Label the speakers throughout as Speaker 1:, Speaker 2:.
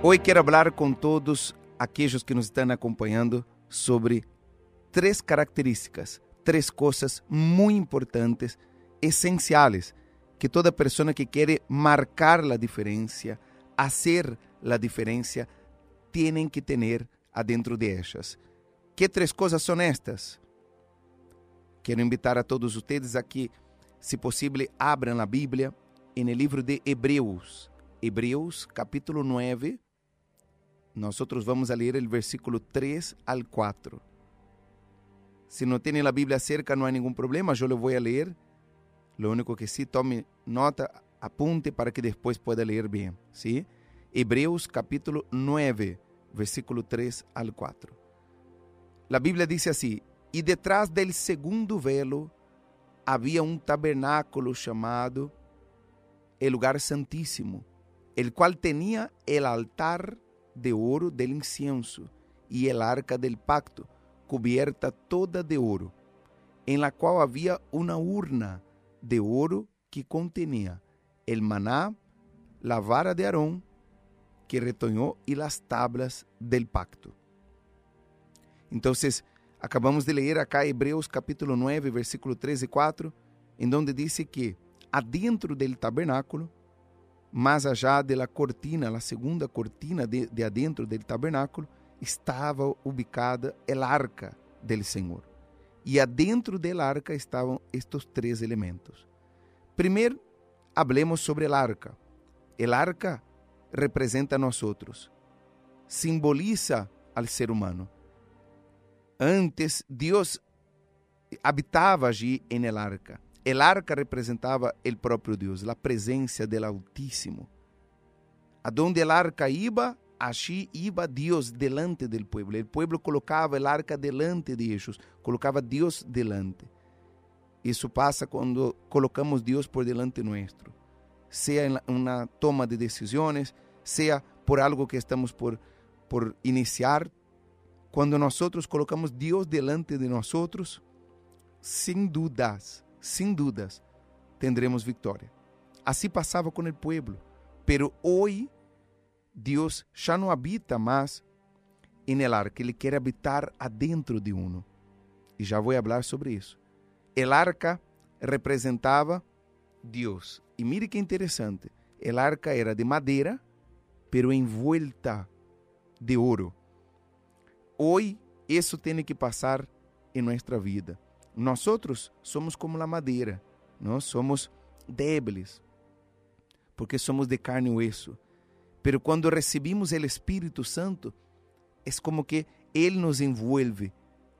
Speaker 1: Hoy quiero hablar con todos aquellos que nos están acompañando sobre tres características, tres cosas muy importantes, esenciales, que toda persona que quiere marcar la diferencia, hacer la diferencia, tienen que tener adentro de ellas. ¿Qué tres cosas son estas? Quiero invitar a todos ustedes a que, si posible, abran la Biblia en el libro de Hebreos. Hebreos capítulo 9, nosotros vamos a leer el versículo 3 al 4. Si no tiene la Biblia cerca, no hay ningún problema, yo lo voy a leer. Lo único que sí, tome nota, apunte para que después pueda leer bien. ¿sí? Hebreos capítulo 9, versículo 3 al 4. La Biblia dice así, y detrás del segundo velo había un tabernáculo llamado el lugar santísimo, el cual tenía el altar de oro del incienso y el arca del pacto, cubierta toda de oro, en la cual había una urna de oro que contenía el maná, la vara de Aarón que retoñó y las tablas del pacto. Entonces, acabamos de leer acá Hebreos capítulo 9, versículo 13 y 4, en donde dice que adentro del tabernáculo, más allá de la cortina, la segunda cortina de, de adentro del tabernáculo, estava ubicada el arca del Senhor. E adentro del arca estavam estes três elementos. Primeiro, hablemos sobre el arca. El arca representa a nós outros, simboliza al ser humano. Antes, Deus habitava allí en el arca. El arca representava el próprio Deus, a presença del Altíssimo. Adonde el arca iba, allí iba Deus delante del pueblo. El pueblo colocava el arca delante de ellos, colocava Deus delante. Isso passa quando colocamos Deus por delante nuestro, seja em uma toma de decisões, seja por algo que estamos por, por iniciar. Quando nós colocamos Deus delante de nós, sem dúvidas, sem dúvidas, tendremos vitória. Assim passava com o povo, pero hoje Deus já não habita mais em el arca, Ele quer habitar adentro de uno. E já vou falar sobre isso. El arca representava Deus. E mire que interessante, el arca era de madeira, pero envuelta de ouro. Hoje, isso tem que passar em nossa vida. Nós somos como a madeira, nós somos débiles, porque somos de carne e osso. Pero quando recebimos o Espírito Santo, é como que Ele nos envuelve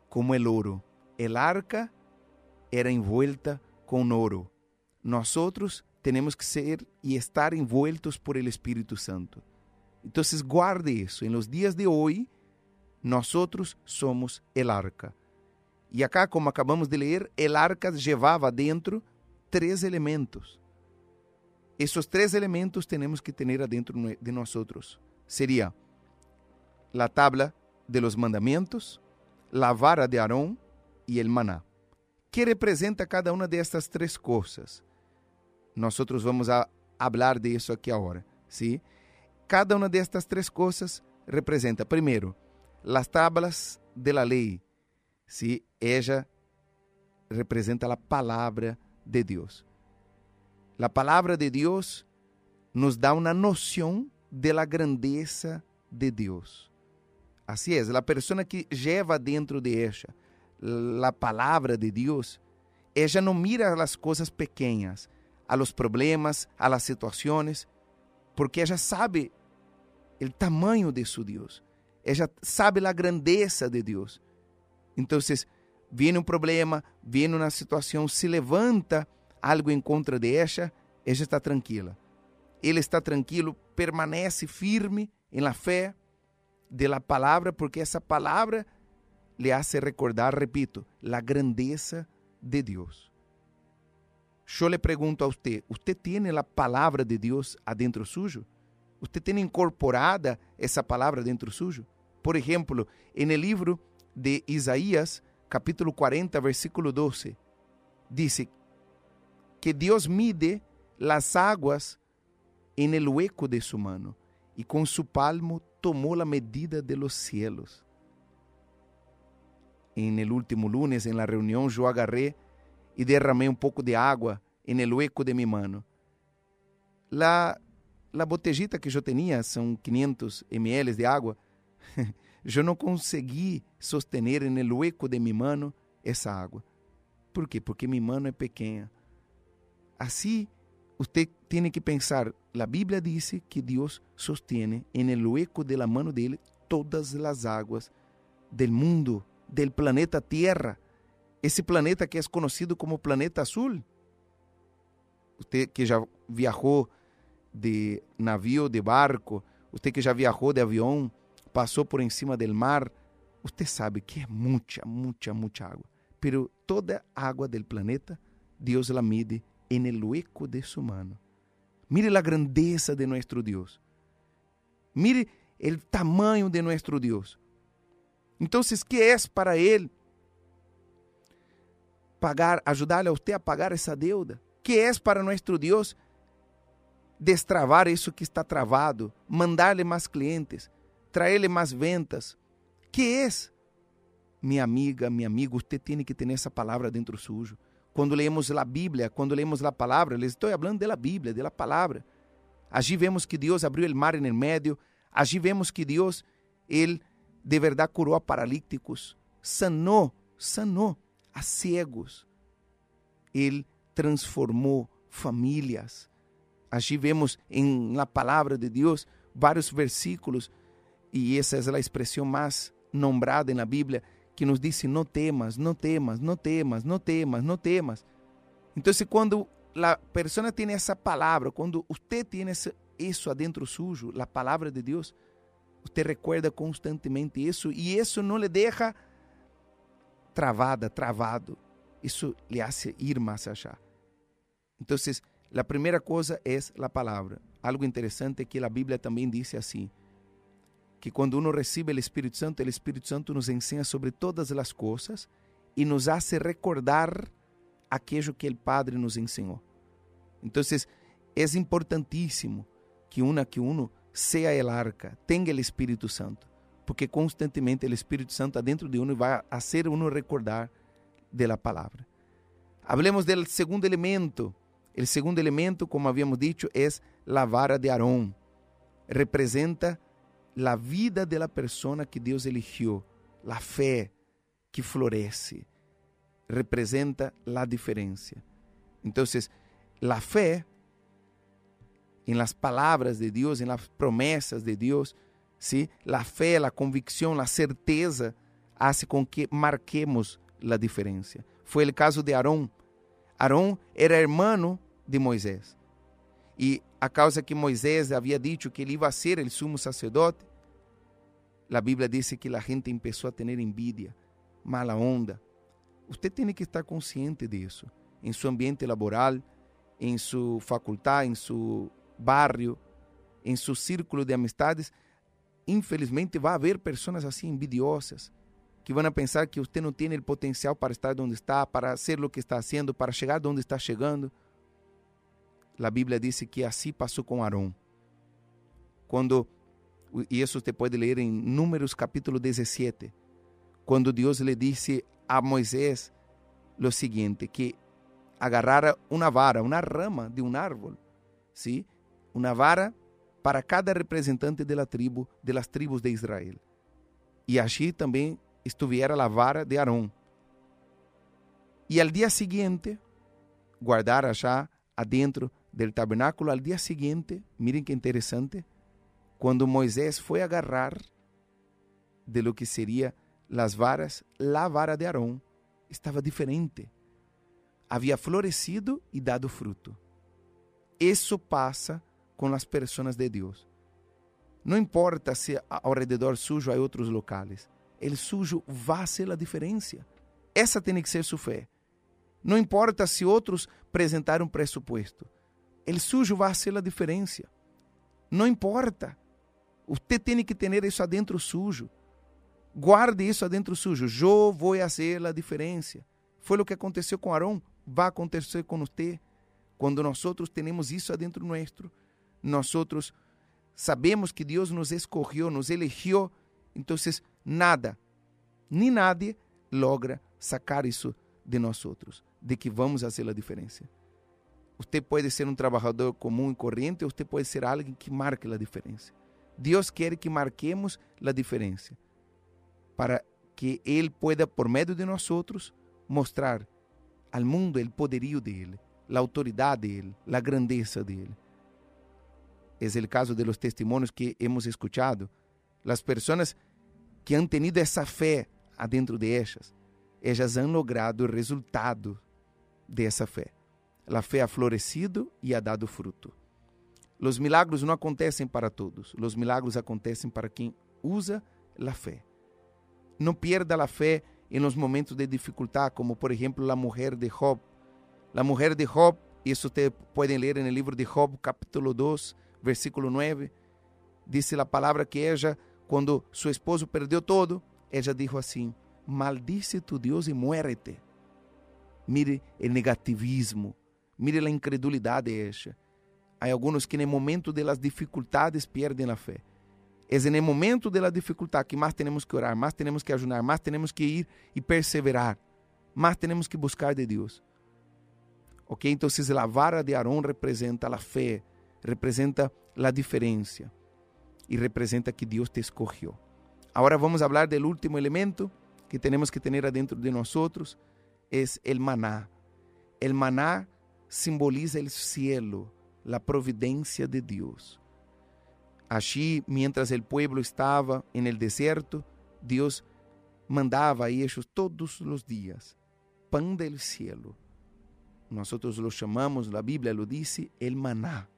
Speaker 1: como el ouro. El arca era envuelta com ouro. Nós temos que ser e estar envueltos por el Espírito Santo. Então, guarde isso. Em los dias de hoje, nós somos el arca. E acá, como acabamos de ler, el arca levava dentro três elementos. Esses três elementos temos que ter dentro de nós. Seria a tabla de los mandamentos, a vara de Arão e el maná. Que representa cada uma destas três coisas? Nós vamos a de isso aqui agora, ¿sí? Cada uma destas três coisas representa, primeiro, as tablas de la lei, ¿sí? Ella representa a palavra de Deus. A palavra de Deus nos dá uma noção de la grandeza de Deus. Assim é, a pessoa que lleva dentro de ela a palavra de Deus, ela não mira as coisas pequenas, a los problemas, a las situações, porque ela sabe o tamanho de seu Deus. Ela sabe a grandeza de Deus. Então, viene um problema, viene uma situação, se levanta algo em contra de ella, está tranquila. Ele está tranquilo, permanece firme em la fé de la palavra, porque essa palavra le hace recordar, repito, la grandeza de Deus. Eu le pergunto a você, ¿usted tiene a palavra de Deus adentro suyo? ¿Usted tiene incorporada essa palavra dentro suyo? Por exemplo, en el livro de Isaías, capítulo 40, versículo 12, dice que Deus mide las aguas en el hueco de su mano e com su palmo tomou a medida de los cielos. En el último lunes, en la reunión, yo agarré y derramé un poco de agua en el hueco de mi mano. La, la botellita que yo tenía, son 500 ml de agua, yo no conseguí sostener en el hueco de mi mano essa água. Por quê? Porque minha mano é pequena. Assim, você tem que pensar, a Bíblia diz que Deus sostiene en el hueco de mano dele todas as águas del mundo, del planeta Tierra. Esse planeta que é conhecido como planeta azul. Você que já viajou de navio, de barco, você que já viajou de avião, passou por em cima del mar, você sabe que é muita, muita, muita água. Pero toda água del planeta, Deus la mide en el hueco de su mano. Mire a grandeza de nosso Deus. Mire o tamanho de nosso Deus. Então, que é para Ele pagar, ajudar a você a pagar essa deuda? Que é para nosso Deus destravar isso que está travado, mandar-lhe mais clientes, trazer-lhe mais ventas? Que é? Minha amiga, meu amigo, você tem que ter essa palavra dentro sujo. Quando lemos a Bíblia, quando lemos a palavra, les estou falando da Bíblia, da palavra. Allí vemos que Deus abriu o mar en el medio. Allí vemos que Deus, Ele de verdade curou a paralíticos, sanou, sanou a cegos. Ele transformou famílias. Allí vemos em la palavra de Deus vários versículos, e essa é a expressão mais nombrada na Bíblia, que nos diz: não temas, não temas, não temas, não temas, não temas. Então, quando a pessoa tem essa palavra, quando você tem isso adentro sujo, a palavra de Deus, você recuerda constantemente isso e isso não lhe deixa travada, travado. Isso lhe hace ir mais allá. Então, a primeira coisa é a palavra. Algo interessante é que a Bíblia também diz assim: que quando uno recibe o Espírito Santo, o Espírito Santo nos ensina sobre todas as coisas e nos hace recordar aquello que o Padre nos ensinou. Então, é importantíssimo que una que uno seja el arca, tenha o Espírito Santo, porque constantemente o Espírito Santo dentro de uno vai fazer uno recordar de la palavra. Hablemos del segundo elemento. O segundo elemento, como havíamos dicho, é a vara de Arão. Representa la vida de la persona que Deus eligió, la fé que floresce, representa la diferencia. Entonces, la fe en las palabras de Dios, en las promesas de Dios, ¿sí? la fe, la convicción, la certeza, hace con que marquemos la diferencia. Fue el caso de Aarón. Aarón era hermano de Moisés. E a causa que Moisés havia dito que ele ia ser o sumo sacerdote, a Bíblia diz que a gente começou a ter envidia, mala onda. Você tem que estar consciente disso em seu ambiente laboral, em sua faculdade, em seu barrio, em seu círculo de amistades. Infelizmente, vai haver pessoas assim envidiosas que vão pensar que você não tem o potencial para estar onde está, para ser o que está fazendo, para chegar onde está chegando. A Bíblia diz que assim passou com Arão. Quando e isso você pode ler em Números capítulo 17, quando Deus lhe disse a Moisés o seguinte, que agarrara uma vara, uma rama de um árvore, ¿sí? uma vara para cada representante de la tribo, de las tribos de Israel. E allí também estuviera a vara de Arão. E al dia seguinte, guardar já adentro del tabernáculo, al dia seguinte, miren que interessante, quando Moisés foi agarrar de lo que seria las varas, la vara de Arão estava diferente. Havia florescido e dado fruto. Isso passa com as pessoas de Deus. Não importa se ao redor sujo há outros locais. El sujo vai ser a diferença. Essa tem que ser sua fé. Não importa se outros apresentaram pressuposto. El sujo vai ser a diferença. Não importa. Você tem que ter isso adentro sujo. Guarde isso adentro sujo. Eu vou fazer a diferença. Foi o que aconteceu com Arão, vai acontecer com você. Quando nós temos isso adentro nosso, nós sabemos que Deus nos escolheu, nos elegeu, então nada, nem nadie logra sacar isso de nós de que vamos fazer a diferença. Você pode ser um trabalhador comum e corrente, ou você pode ser alguém que marque a diferença. Deus quer que marquemos a diferença, para que Ele pueda, por meio de nós outros, mostrar ao mundo o poderio dele, a autoridade dele, a grandeza dele. É o caso de los testemunhos que hemos escuchado. As pessoas que han tenido essa fé adentro de ellas, ellas han logrado o resultado de esa fé. A fé ha florecido e ha dado fruto. Os milagros não acontecem para todos, os milagros acontecem para quem usa a fé. Não pierda a fé em los momentos de dificuldade, como por exemplo a mulher de Job. A mulher de Job, isso ustedes podem ler no livro de Job, capítulo 2, versículo 9, diz a palavra que ela, quando seu esposo perdeu todo, ela disse assim: Maldice tu Deus e muérete. Mire o negativismo, mire a incredulidade essa. Há alguns que no momento das dificuldades perdem a fé. É no momento da dificuldade que mais temos que orar, mais temos que ajudar, mais temos que ir e perseverar, mais temos que buscar de Deus. Ok? Então, a vara de Arão representa a fé, representa a diferença e representa que Deus te escolheu. Agora vamos falar do último elemento que temos que ter dentro de nós é o maná. O maná simboliza o cielo, a providência de Deus. Allí, mientras el pueblo estava en el desierto, Deus mandava a ellos todos os dias pan del cielo. Nosotros lo chamamos, a Bíblia lo dice, el maná.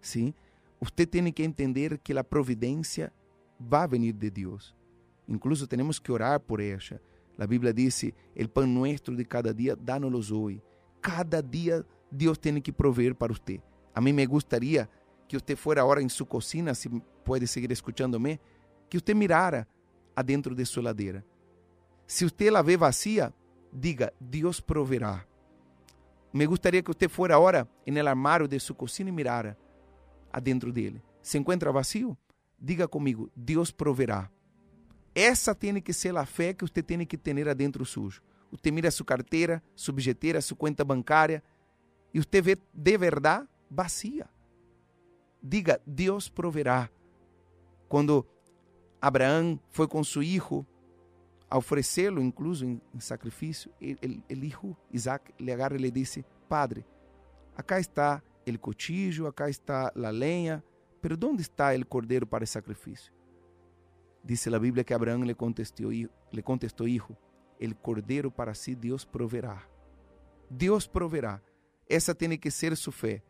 Speaker 1: ¿sí? Usted tiene que entender que la providencia va a venir de Dios. Incluso tenemos que orar por ella. La Biblia dice, el pan nuestro de cada día, dánoslos hoy. Cada día Dios tiene que proveer para usted. A mí me gustaría que usted fuera ahora en su cocina, si puede seguir escuchándome, que usted mirara adentro de su ladera. Si usted la ve vacía, diga, Dios proveerá. Me gustaría que usted fuera ahora en el armario de su cocina y mirara adentro dele. Se encontra vazio? Diga comigo, Deus proverá. Essa tem que ser a fé que você tem que ter adentro sujo. Você mira sua carteira, bilheteira, sua conta bancária e você vê de verdade vazia. Diga, Deus proverá. Quando Abraão foi com seu filho a oferecê-lo, incluso em, sacrifício, o filho Isaac lhe agarra e lhe disse: Padre, acá está el cotillo, acá está la leña, pero ¿dónde está el cordero para el sacrificio? Dice la Biblia que Abraham le contestó, le contestó, hijo, el cordero para sí Dios proveerá. Deus proverá. Essa tem que ser sua fé.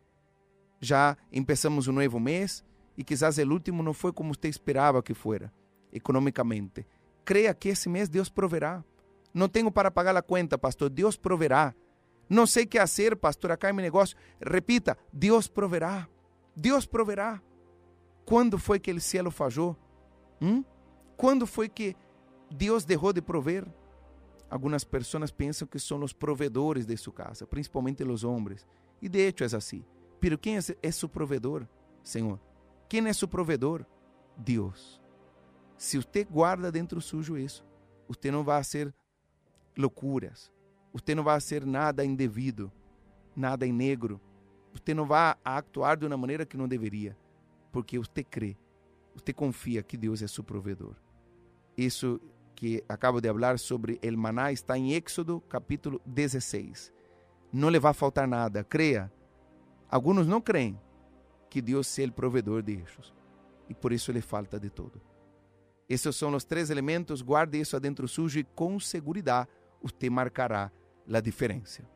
Speaker 1: Já empezamos um novo mês e quizás o último não foi como você esperava que fuera, economicamente. Creia que esse mês Deus proverá. Não tenho para pagar a conta, pastor. Deus proverá. Não sei o que fazer, pastor, acá em meu negócio. Repita, Deus proverá. Deus proverá. Quando foi que o cielo falhou? Hum? Quando foi que Deus deixou de prover? Algumas pessoas pensam que são os provedores de sua casa, principalmente os homens. E de hecho é assim. Pero quem é, seu provedor, Senhor? Quem é seu provedor? Deus. Se você guarda dentro sujo isso, você não vai fazer loucuras, você não vai fazer nada indevido, nada em negro. Você não vai actuar de uma maneira que não deveria, porque você crê, você confia que Deus é seu provedor. Isso que acabo de falar sobre el maná está em Éxodo capítulo 16. Não lhe vai faltar nada, creia. Alguns não creem que Deus é o provedor de ellos e por isso lhe falta de todo. Esses são os três elementos, guarde isso adentro sujo e com segurança você marcará la diferencia.